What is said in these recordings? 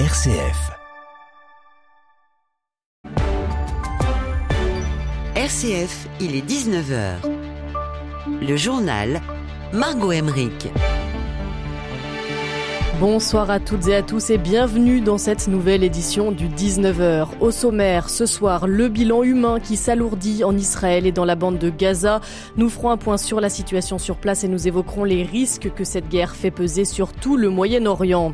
RCF. RCF, il est 19h. Le journal Margot Emmerich. Bonsoir à toutes et à tous et bienvenue dans cette nouvelle édition du 19h. Au sommaire, ce soir, le bilan humain qui s'alourdit en Israël et dans la bande de Gaza. Nous ferons un point sur la situation sur place et nous évoquerons les risques que cette guerre fait peser sur tout le Moyen-Orient.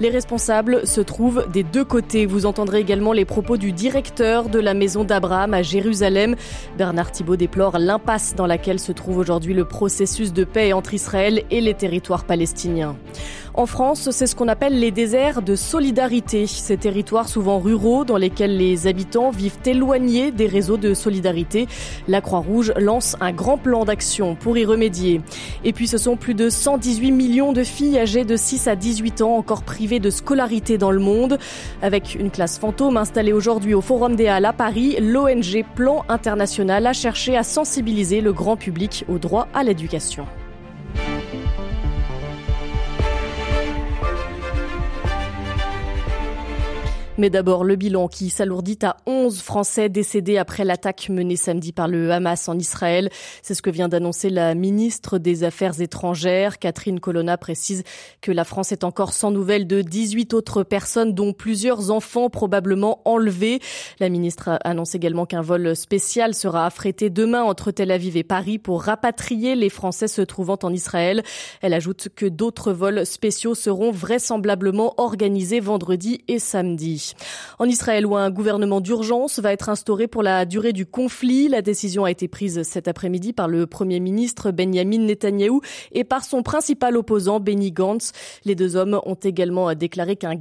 Les responsables se trouvent des deux côtés. Vous entendrez également les propos du directeur de la maison d'Abraham à Jérusalem. Bernard Thibault déplore l'impasse dans laquelle se trouve aujourd'hui le processus de paix entre Israël et les territoires palestiniens. En France, c'est ce qu'on appelle les déserts de solidarité, ces territoires souvent ruraux dans lesquels les habitants vivent éloignés des réseaux de solidarité. La Croix-Rouge lance un grand plan d'action pour y remédier. Et puis ce sont plus de 118 millions de filles âgées de 6 à 18 ans encore privées de scolarité dans le monde. Avec une classe fantôme installée aujourd'hui au Forum des Halles à Paris, l'ONG Plan International a cherché à sensibiliser le grand public au droit à l'éducation. Mais d'abord, le bilan qui s'alourdit à 11 Français décédés après l'attaque menée samedi par le Hamas en Israël. C'est ce que vient d'annoncer la ministre des Affaires étrangères. Catherine Colonna précise que la France est encore sans nouvelles de 18 autres personnes, dont plusieurs enfants probablement enlevés. La ministre annonce également qu'un vol spécial sera affrété demain entre Tel Aviv et Paris pour rapatrier les Français se trouvant en Israël. Elle ajoute que d'autres vols spéciaux seront vraisemblablement organisés vendredi et samedi. En Israël, où un gouvernement d'urgence va être instauré pour la durée du conflit, la décision a été prise cet après-midi par le Premier ministre Benjamin Netanyahou et par son principal opposant Benny Gantz. Les deux hommes ont également déclaré qu'un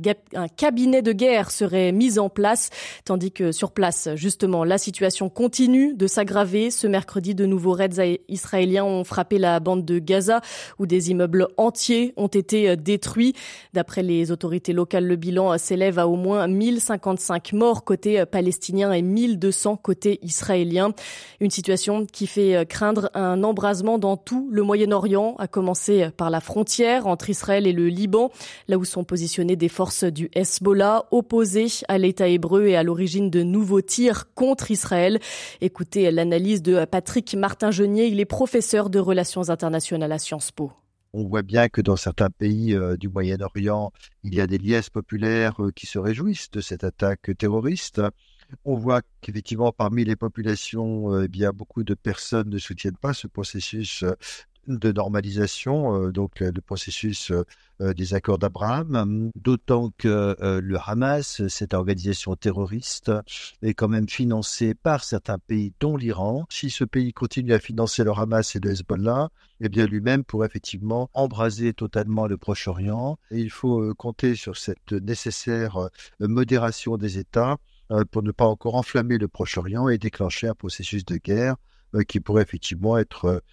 cabinet de guerre serait mis en place, tandis que sur place, justement, la situation continue de s'aggraver. Ce mercredi, de nouveaux raids israéliens ont frappé la bande de Gaza, où des immeubles entiers ont été détruits. D'après les autorités locales, le bilan s'élève à au moins 1055 morts côté euh, palestinien et 1200 côté israélien. Une situation qui fait euh, craindre un embrasement dans tout le Moyen-Orient, à commencer euh, par la frontière entre Israël et le Liban, là où sont positionnées des forces du Hezbollah opposées à l'État hébreu et à l'origine de nouveaux tirs contre Israël. Écoutez l'analyse de Patrick Martin-Genier, il est professeur de relations internationales à Sciences Po. On voit bien que dans certains pays euh, du Moyen-Orient, il y a des liesses populaires euh, qui se réjouissent de cette attaque terroriste. On voit qu'effectivement, parmi les populations, euh, eh bien, beaucoup de personnes ne soutiennent pas ce processus de normalisation, euh, donc euh, le processus euh, des accords d'Abraham, d'autant que le Hamas, cette organisation terroriste, est quand même financée par certains pays, dont l'Iran. Si ce pays continue à financer le Hamas et le Hezbollah, eh bien lui-même pourrait effectivement embraser totalement le Proche-Orient. Il faut compter sur cette nécessaire modération des États pour ne pas encore enflammer le Proche-Orient et déclencher un processus de guerre qui pourrait effectivement être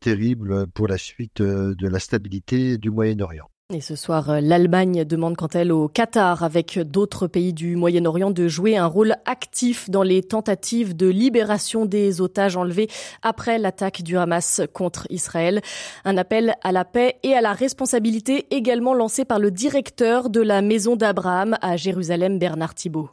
terrible pour la suite euh, de la stabilité du Moyen-Orient. Et ce soir, euh, l'Allemagne demande quant elle au Qatar, avec d'autres pays du Moyen-Orient, de jouer un rôle actif dans les tentatives de libération des otages enlevés après l'attaque du Hamas contre Israël. Un appel à la paix et à la responsabilité également lancé par le directeur de la Maison d'Abraham à Jérusalem, Bernard Thibault.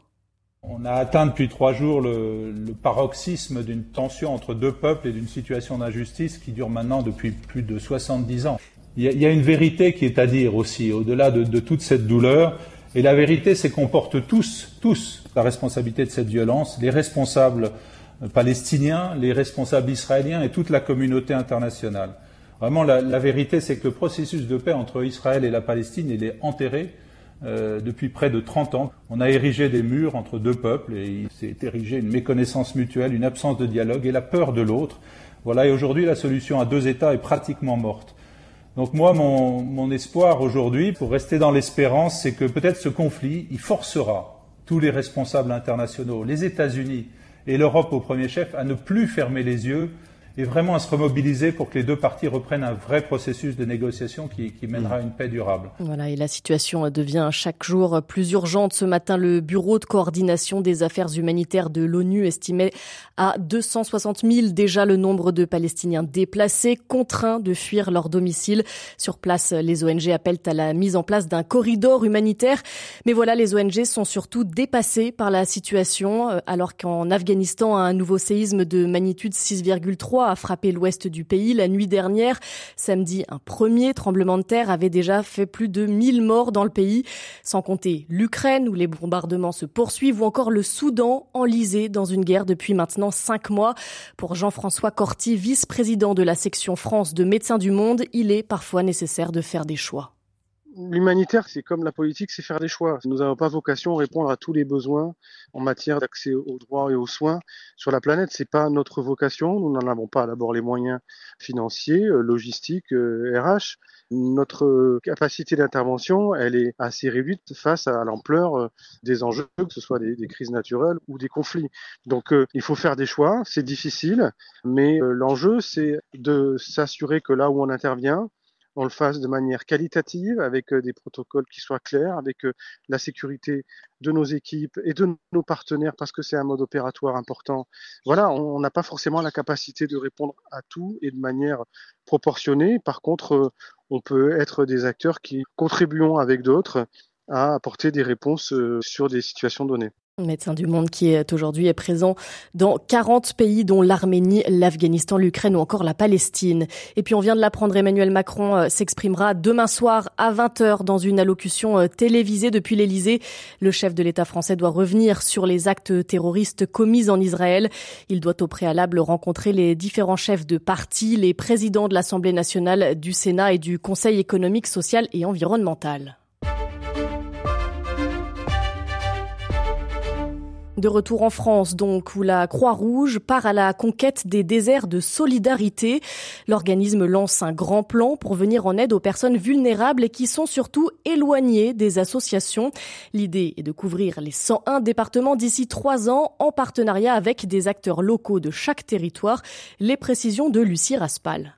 On a atteint depuis trois jours le, paroxysme d'une tension entre deux peuples et d'une situation d'injustice qui dure maintenant depuis plus de 70 ans. Il y, a, une vérité qui est à dire aussi, au-delà de, toute cette douleur. Et la vérité, c'est qu'on porte tous, tous, la responsabilité de cette violence, les responsables palestiniens, les responsables israéliens et toute la communauté internationale. Vraiment, la, la vérité, c'est que le processus de paix entre Israël et la Palestine, il est enterré euh, depuis près de 30 ans. On a érigé des murs entre deux peuples et il s'est érigé une méconnaissance mutuelle, une absence de dialogue et la peur de l'autre. Voilà, et aujourd'hui, la solution à deux États est pratiquement morte. Donc moi, mon, mon espoir aujourd'hui, pour rester dans l'espérance, c'est que peut-être ce conflit, il forcera tous les responsables internationaux, les États-Unis et l'Europe au premier chef, à ne plus fermer les yeux et vraiment à se remobiliser pour que les deux parties reprennent un vrai processus de négociation qui, qui mènera à une paix durable. Voilà, et la situation devient chaque jour plus urgente. Ce matin, le Bureau de coordination des affaires humanitaires de l'ONU estimait à 260 000 déjà le nombre de Palestiniens déplacés, contraints de fuir leur domicile. Sur place, les ONG appellent à la mise en place d'un corridor humanitaire. Mais voilà, les ONG sont surtout dépassées par la situation, euh, alors qu'en Afghanistan, un nouveau séisme de magnitude 6,3 a frappé l'ouest du pays la nuit dernière. Samedi, un premier tremblement de terre avait déjà fait plus de 1000 morts dans le pays, sans compter l'Ukraine où les bombardements se poursuivent ou encore le Soudan enlisé dans une guerre depuis maintenant cinq mois. Pour Jean-François Corti, vice-président de la section France de Médecins du Monde, il est parfois nécessaire de faire des choix. L'humanitaire, c'est comme la politique, c'est faire des choix. Nous n'avons pas vocation à répondre à tous les besoins en matière d'accès aux droits et aux soins sur la planète. C'est pas notre vocation. Nous n'en avons pas d'abord les moyens financiers, euh, logistiques, RH. Euh, notre capacité d'intervention, elle est assez réduite face à l'ampleur euh, des enjeux, que ce soit des, crises naturelles ou des conflits. Donc, il faut faire des choix. C'est difficile, mais l'enjeu, c'est de s'assurer que là où on intervient, on le fasse de manière qualitative, avec euh, des protocoles qui soient clairs, avec euh, la sécurité de nos équipes et de nos partenaires, parce que c'est un mode opératoire important. Voilà, on n'a pas forcément la capacité de répondre à tout et de manière proportionnée. Par contre, euh, on peut être des acteurs qui contribuons avec d'autres à apporter des réponses sur des situations données. Médecin du Monde qui est aujourd'hui présent dans 40 pays dont l'Arménie, l'Afghanistan, l'Ukraine ou encore la Palestine. Et puis on vient de l'apprendre, Emmanuel Macron euh, s'exprimera demain soir à 20h dans une allocution euh, télévisée depuis l'Elysée. Le chef de l'État français doit revenir sur les actes terroristes commis en Israël. Il doit au préalable rencontrer les différents chefs de parti, les présidents de l'Assemblée nationale, du Sénat et du Conseil économique, social et environnemental. De retour en France, donc, où la Croix-Rouge part à la conquête des déserts de solidarité. L'organisme lance un grand plan pour venir en aide aux personnes vulnérables et qui sont surtout éloignées des associations. L'idée est de couvrir les 101 départements d'ici trois ans en partenariat avec des acteurs locaux de chaque territoire. Les précisions de Lucie Raspal.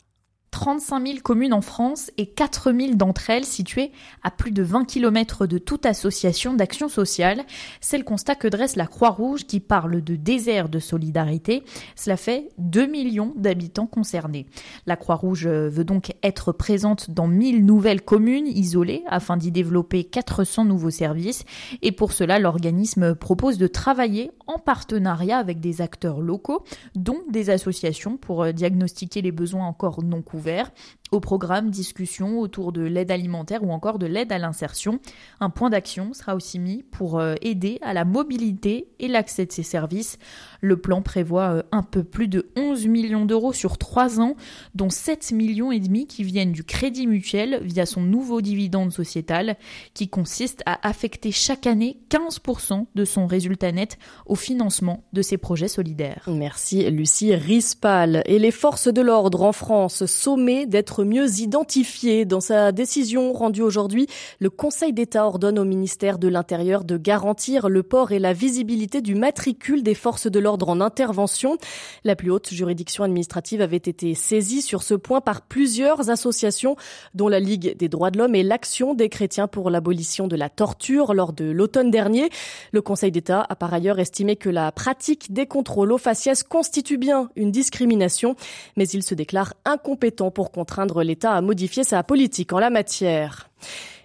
35 000 communes en France et 4 000 d'entre elles situées à plus de 20 km de toute association d'action sociale. C'est le constat que dresse la Croix-Rouge qui parle de désert de solidarité. Cela fait 2 millions d'habitants concernés. La Croix-Rouge veut donc être présente dans 1000 nouvelles communes isolées afin d'y développer 400 nouveaux services. Et pour cela, l'organisme propose de travailler en partenariat avec des acteurs locaux, dont des associations pour diagnostiquer les besoins encore non couverts ouvert au programme discussion autour de l'aide alimentaire ou encore de l'aide à l'insertion. Un point d'action sera aussi mis pour euh, aider à la mobilité et l'accès de ces services. Le plan prévoit euh, un peu plus de 11 millions d'euros sur 3 ans, dont 7 millions et demi qui viennent du Crédit Mutuel via son nouveau dividende sociétal qui consiste à affecter chaque année 15% de son résultat net au financement de ces projets solidaires. Merci Lucie Rispal. Et les forces de l'ordre en France sommées d'être mieux identifiées. Dans sa décision rendue aujourd'hui, le Conseil d'État ordonne au ministère de l'Intérieur de garantir le port et la visibilité du matricule des forces de l'ordre en intervention. La plus haute juridiction administrative avait été saisie sur ce point par plusieurs associations, dont la Ligue des droits de l'homme et l'Action des chrétiens pour l'abolition de la torture lors de l'automne dernier. Le Conseil d'État a par ailleurs estimé que la pratique des contrôles aux faciès constitue bien une discrimination, mais il se déclare incompétent pour contraindre l'État à modifier sa politique en la matière.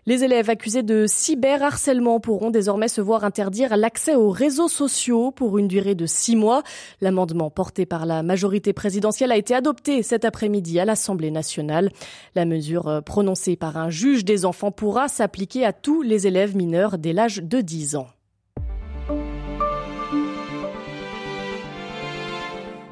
Les élèves accusés de cyberharcèlement pourront désormais se voir interdire l'accès aux réseaux sociaux pour une durée de six mois. L'amendement porté par la majorité présidentielle a été adopté cet après-midi à l'Assemblée nationale. La mesure euh, prononcée par un juge des enfants pourra s'appliquer à tous les élèves mineurs dès l'âge de 10 ans.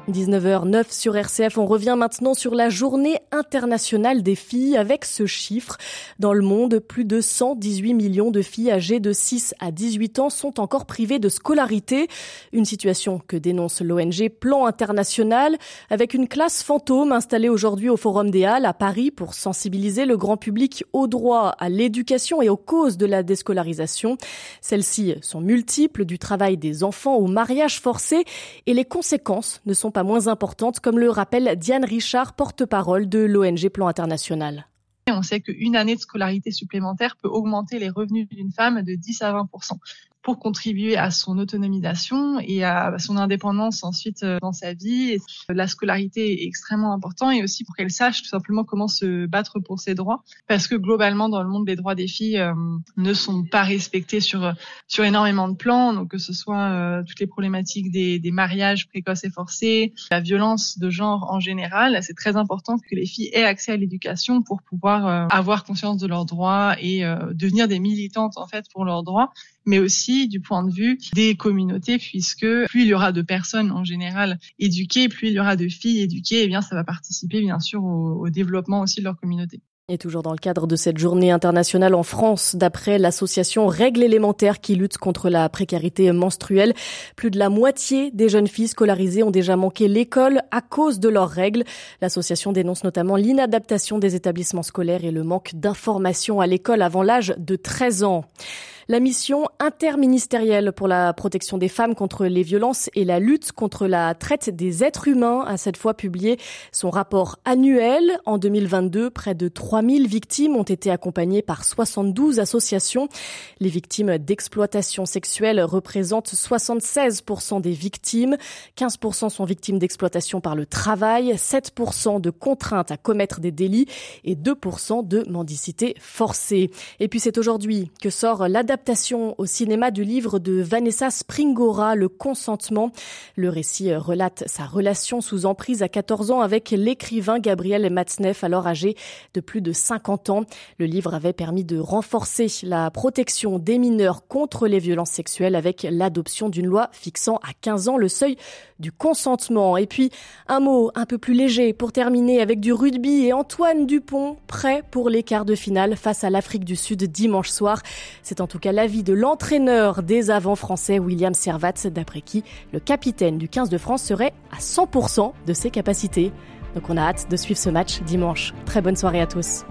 19h09 sur RCF. On revient maintenant sur la journée internationale des filles avec ce chiffre. Dans le monde, plus de 118 millions de filles âgées de 6 à 18 ans sont encore privées de scolarité. Une situation que dénonce l'ONG Plan International avec une classe fantôme installée aujourd'hui au Forum des Halles à Paris pour sensibiliser le grand public au droit à l'éducation et aux causes de la déscolarisation. Celles-ci sont multiples du travail des enfants au mariage forcé et les conséquences ne sont pas moins importantes, comme le rappelle Diane Richard, porte-parole de l'ONG Plan International. On sait qu'une année de scolarité supplémentaire peut augmenter les revenus d'une femme de 10 à 20 pour contribuer à son autonomisation et à son indépendance ensuite euh, dans sa vie. La scolarité est extrêmement important et aussi pour qu'elle sache tout simplement comment se battre pour ses droits. Parce que globalement dans le monde les droits des filles euh, ne sont pas respectés sur sur énormément de plans. Donc que ce soit euh, toutes les problématiques des, des mariages précoces et forcés, la violence de genre en général, c'est très important que les filles aient accès à l'éducation pour pouvoir avoir conscience de leurs droits et devenir des militantes en fait pour leurs droits mais aussi du point de vue des communautés, puisque plus il y aura de personnes en général éduquées, plus il y aura de filles éduquées, et eh bien ça va participer bien sûr au, au développement aussi de leur communauté. Et toujours dans le cadre de cette journée internationale en France, d'après l'association Règles élémentaires qui lutte contre la précarité menstruelle, plus de la moitié des jeunes filles scolarisées ont déjà manqué l'école à cause de leurs règles. L'association dénonce notamment l'inadaptation des établissements scolaires et le manque d'information à l'école avant l'âge de 13 ans. La mission interministérielle pour la protection des femmes contre les violences et la lutte contre la traite des êtres humains a cette fois publié son rapport annuel. En 2022, près de 3000 victimes ont été accompagnées par 72 associations. Les victimes d'exploitation sexuelle représentent 76% des victimes. 15% sont victimes d'exploitation par le travail, 7% de contraintes à commettre des délits et 2% de mendicité forcée. Et puis c'est aujourd'hui que sort l'adaptation au cinéma du livre de Vanessa Springora, Le consentement. Le récit relate sa relation sous emprise à 14 ans avec l'écrivain Gabriel Matzneff, alors âgé de plus de 50 ans. Le livre avait permis de renforcer la protection des mineurs contre les violences sexuelles avec l'adoption d'une loi fixant à 15 ans le seuil du consentement. Et puis, un mot un peu plus léger pour terminer avec du rugby et Antoine Dupont prêt pour les quarts de finale face à l'Afrique du Sud dimanche soir. C'est en tout cas l'avis de l'entraîneur des avants français William Servat, d'après qui le capitaine du 15 de France serait à 100% de ses capacités. Donc on a hâte de suivre ce match dimanche. Très bonne soirée à tous.